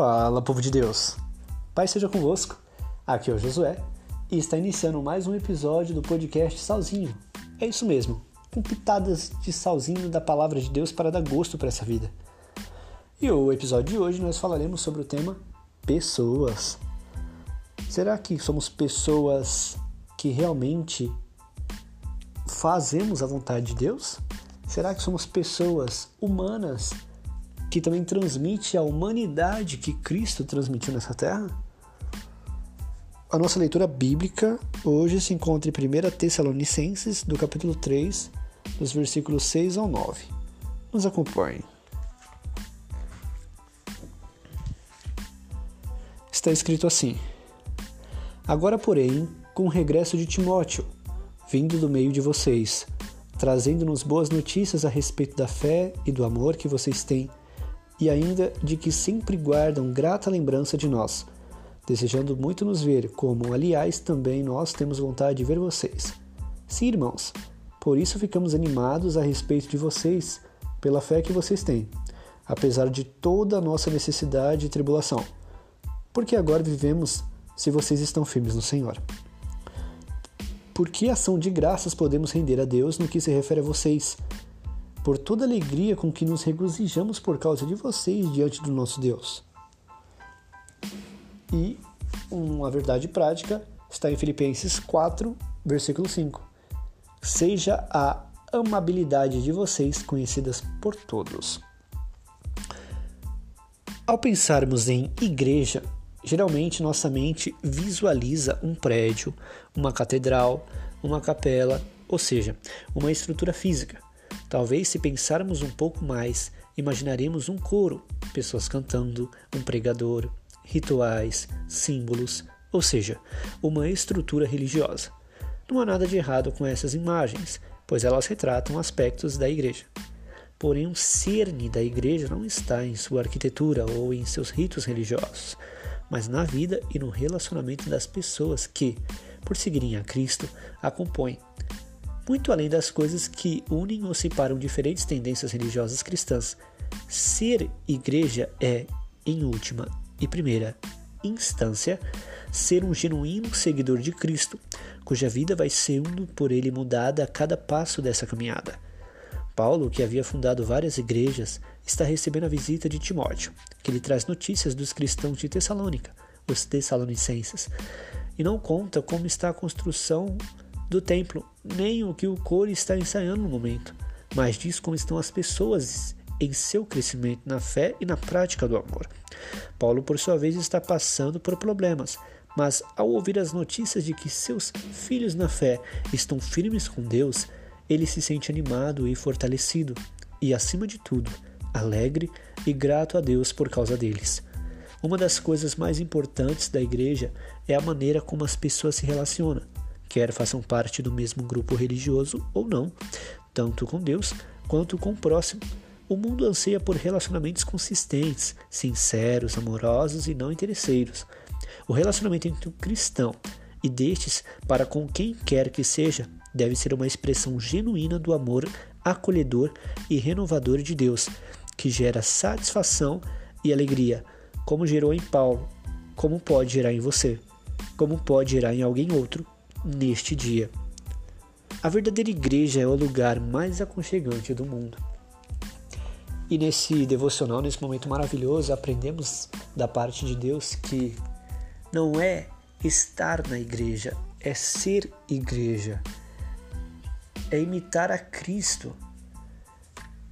Fala, povo de Deus. Pai seja convosco. Aqui é o Josué e está iniciando mais um episódio do podcast Salzinho. É isso mesmo, com pitadas de salzinho da palavra de Deus para dar gosto para essa vida. E o episódio de hoje nós falaremos sobre o tema pessoas. Será que somos pessoas que realmente fazemos a vontade de Deus? Será que somos pessoas humanas que também transmite a humanidade que Cristo transmitiu nessa terra? A nossa leitura bíblica hoje se encontra em 1 Tessalonicenses, do capítulo 3, dos versículos 6 ao 9. Nos acompanhe. Está escrito assim: Agora, porém, com o regresso de Timóteo, vindo do meio de vocês, trazendo-nos boas notícias a respeito da fé e do amor que vocês têm e ainda de que sempre guardam grata lembrança de nós, desejando muito nos ver, como, aliás, também nós temos vontade de ver vocês. Sim, irmãos, por isso ficamos animados a respeito de vocês, pela fé que vocês têm, apesar de toda a nossa necessidade e tribulação. Porque agora vivemos se vocês estão firmes no Senhor. Por que ação de graças podemos render a Deus no que se refere a vocês? Por toda alegria com que nos regozijamos por causa de vocês diante do nosso Deus. E uma verdade prática está em Filipenses 4, versículo 5. Seja a amabilidade de vocês conhecidas por todos. Ao pensarmos em igreja, geralmente nossa mente visualiza um prédio, uma catedral, uma capela, ou seja, uma estrutura física. Talvez, se pensarmos um pouco mais, imaginaremos um coro, pessoas cantando, um pregador, rituais, símbolos, ou seja, uma estrutura religiosa. Não há nada de errado com essas imagens, pois elas retratam aspectos da igreja. Porém, o cerne da igreja não está em sua arquitetura ou em seus ritos religiosos, mas na vida e no relacionamento das pessoas que, por seguirem a Cristo, a compõem muito além das coisas que unem ou separam diferentes tendências religiosas cristãs. Ser igreja é, em última e primeira instância, ser um genuíno seguidor de Cristo, cuja vida vai sendo por ele mudada a cada passo dessa caminhada. Paulo, que havia fundado várias igrejas, está recebendo a visita de Timóteo, que lhe traz notícias dos cristãos de Tessalônica, os tessalonicenses, e não conta como está a construção do templo, nem o que o coro está ensaiando no momento, mas diz como estão as pessoas em seu crescimento na fé e na prática do amor. Paulo, por sua vez, está passando por problemas, mas ao ouvir as notícias de que seus filhos na fé estão firmes com Deus, ele se sente animado e fortalecido, e acima de tudo, alegre e grato a Deus por causa deles. Uma das coisas mais importantes da igreja é a maneira como as pessoas se relacionam quer façam parte do mesmo grupo religioso ou não, tanto com Deus quanto com o próximo. O mundo anseia por relacionamentos consistentes, sinceros, amorosos e não interesseiros. O relacionamento entre o cristão e destes para com quem quer que seja deve ser uma expressão genuína do amor acolhedor e renovador de Deus, que gera satisfação e alegria, como gerou em Paulo, como pode gerar em você, como pode gerar em alguém outro neste dia. A verdadeira igreja é o lugar mais aconchegante do mundo. E nesse devocional, nesse momento maravilhoso, aprendemos da parte de Deus que não é estar na igreja, é ser igreja. É imitar a Cristo.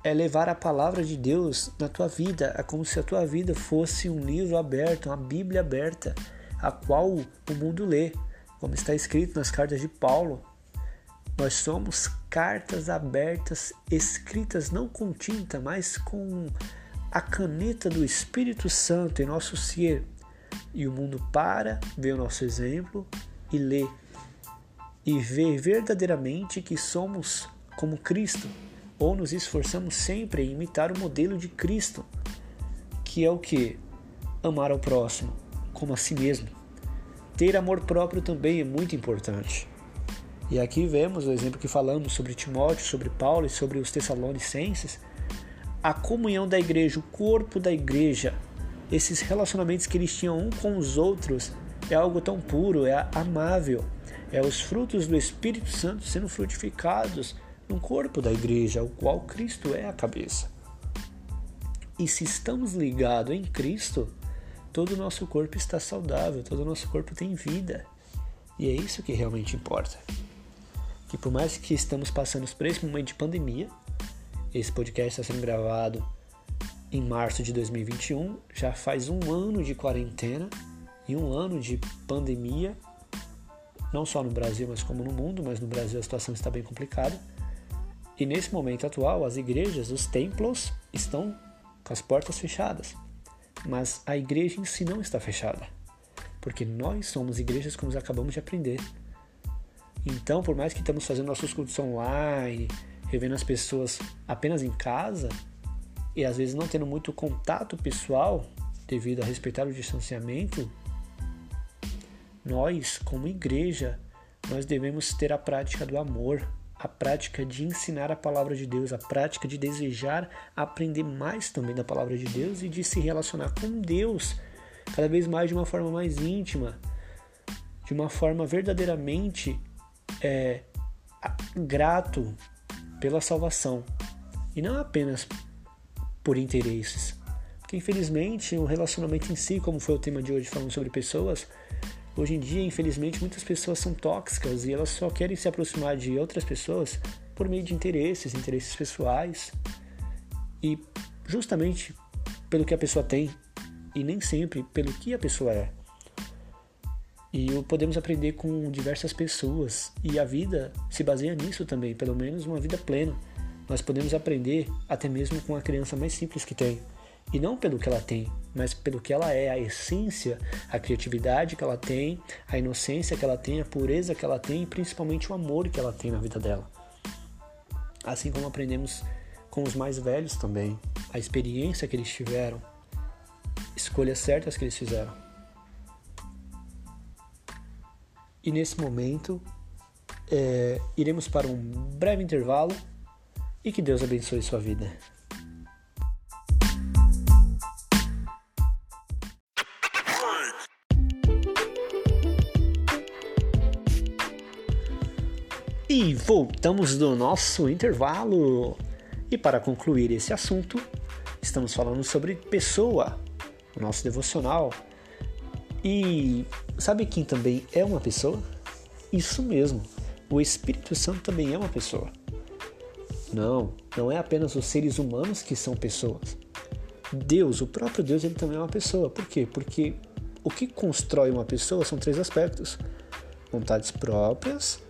É levar a palavra de Deus na tua vida. É como se a tua vida fosse um livro aberto, uma Bíblia aberta, a qual o mundo lê como está escrito nas cartas de Paulo, nós somos cartas abertas, escritas não com tinta, mas com a caneta do Espírito Santo em nosso ser. E o mundo para, vê o nosso exemplo e lê. E vê verdadeiramente que somos como Cristo, ou nos esforçamos sempre em imitar o modelo de Cristo, que é o que? Amar ao próximo como a si mesmo. Ter amor próprio também é muito importante. E aqui vemos o exemplo que falamos sobre Timóteo, sobre Paulo e sobre os Tessalonicenses. A comunhão da igreja, o corpo da igreja, esses relacionamentos que eles tinham um com os outros é algo tão puro, é amável, é os frutos do Espírito Santo sendo frutificados no corpo da igreja, o qual Cristo é a cabeça. E se estamos ligados em Cristo, todo o nosso corpo está saudável, todo o nosso corpo tem vida. E é isso que realmente importa. Que por mais que estamos passando por esse momento de pandemia, esse podcast está sendo gravado em março de 2021, já faz um ano de quarentena e um ano de pandemia, não só no Brasil, mas como no mundo, mas no Brasil a situação está bem complicada. E nesse momento atual, as igrejas, os templos estão com as portas fechadas, mas a igreja em si não está fechada, porque nós somos igrejas como acabamos de aprender. Então, por mais que estamos fazendo nossos cultos online, revendo as pessoas apenas em casa, e às vezes não tendo muito contato pessoal devido a respeitar o distanciamento, nós, como igreja, nós devemos ter a prática do amor, a prática de ensinar a palavra de Deus, a prática de desejar aprender mais também da palavra de Deus e de se relacionar com Deus cada vez mais de uma forma mais íntima, de uma forma verdadeiramente é, grato pela salvação e não apenas por interesses. Porque infelizmente o relacionamento em si, como foi o tema de hoje falando sobre pessoas, hoje em dia, infelizmente, muitas pessoas são tóxicas e elas só querem se aproximar de outras pessoas por meio de interesses, interesses pessoais e justamente pelo que a pessoa tem e nem sempre pelo que a pessoa é. E podemos aprender com diversas pessoas e a vida se baseia nisso também, pelo menos uma vida plena. Nós podemos aprender até mesmo com a criança mais simples que tem. E não pelo que ela tem, mas pelo que ela é, a essência, a criatividade que ela tem, a inocência que ela tem, a pureza que ela tem e principalmente o amor que ela tem na vida dela. Assim como aprendemos com os mais velhos também, a experiência que eles tiveram, escolhas certas que eles fizeram. E nesse momento, é, iremos para um breve intervalo e que Deus abençoe sua vida. Voltamos do nosso intervalo. E para concluir esse assunto, estamos falando sobre pessoa, o nosso devocional. E sabe quem também é uma pessoa? Isso mesmo, o Espírito Santo também é uma pessoa. Não, não é apenas os seres humanos que são pessoas. Deus, o próprio Deus, ele também é uma pessoa. Por quê? Porque o que constrói uma pessoa são três aspectos: vontades próprias,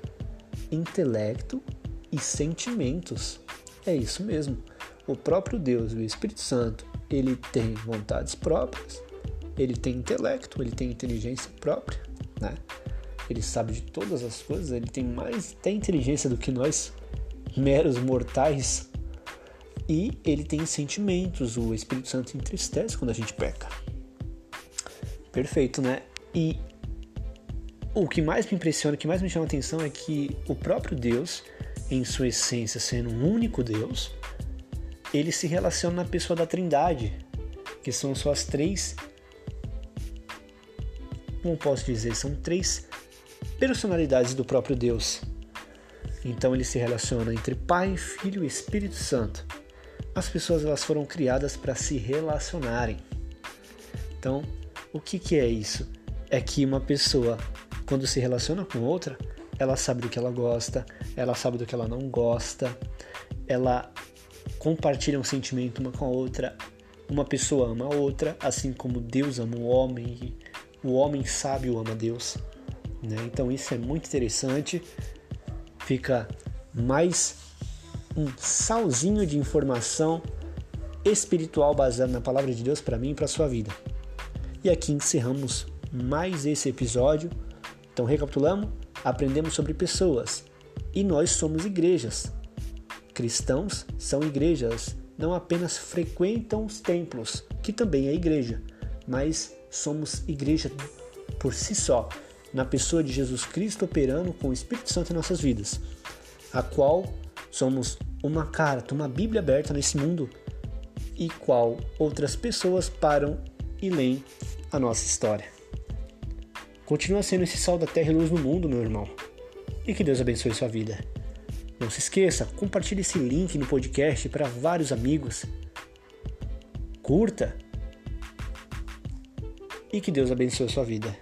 intelecto e sentimentos. É isso mesmo. O próprio Deus, o Espírito Santo, ele tem vontades próprias, ele tem intelecto, ele tem inteligência própria, né? Ele sabe de todas as coisas, ele tem mais até inteligência do que nós meros mortais. E ele tem sentimentos, o Espírito Santo entristece quando a gente peca. Perfeito, né? E o que mais me impressiona, o que mais me chama a atenção é que o próprio Deus, em sua essência, sendo um único Deus, ele se relaciona na pessoa da Trindade, que são suas três. Como posso dizer? São três personalidades do próprio Deus. Então ele se relaciona entre Pai, Filho e Espírito Santo. As pessoas elas foram criadas para se relacionarem. Então, o que, que é isso? É que uma pessoa, quando se relaciona com outra, ela sabe do que ela gosta, ela sabe do que ela não gosta, ela compartilha um sentimento uma com a outra. Uma pessoa ama a outra, assim como Deus ama o homem o homem sábio ama Deus. Né? Então isso é muito interessante fica mais um salzinho de informação espiritual baseado na palavra de Deus para mim e para sua vida. E aqui encerramos mais esse episódio. Então, recapitulamos: aprendemos sobre pessoas e nós somos igrejas. Cristãos são igrejas, não apenas frequentam os templos, que também é igreja, mas somos igreja por si só na pessoa de Jesus Cristo operando com o Espírito Santo em nossas vidas, a qual somos uma carta, uma Bíblia aberta nesse mundo e qual outras pessoas param e leem a nossa história. Continua sendo esse sal da terra e luz no mundo, meu irmão. E que Deus abençoe sua vida. Não se esqueça, compartilhe esse link no podcast para vários amigos. Curta. E que Deus abençoe sua vida.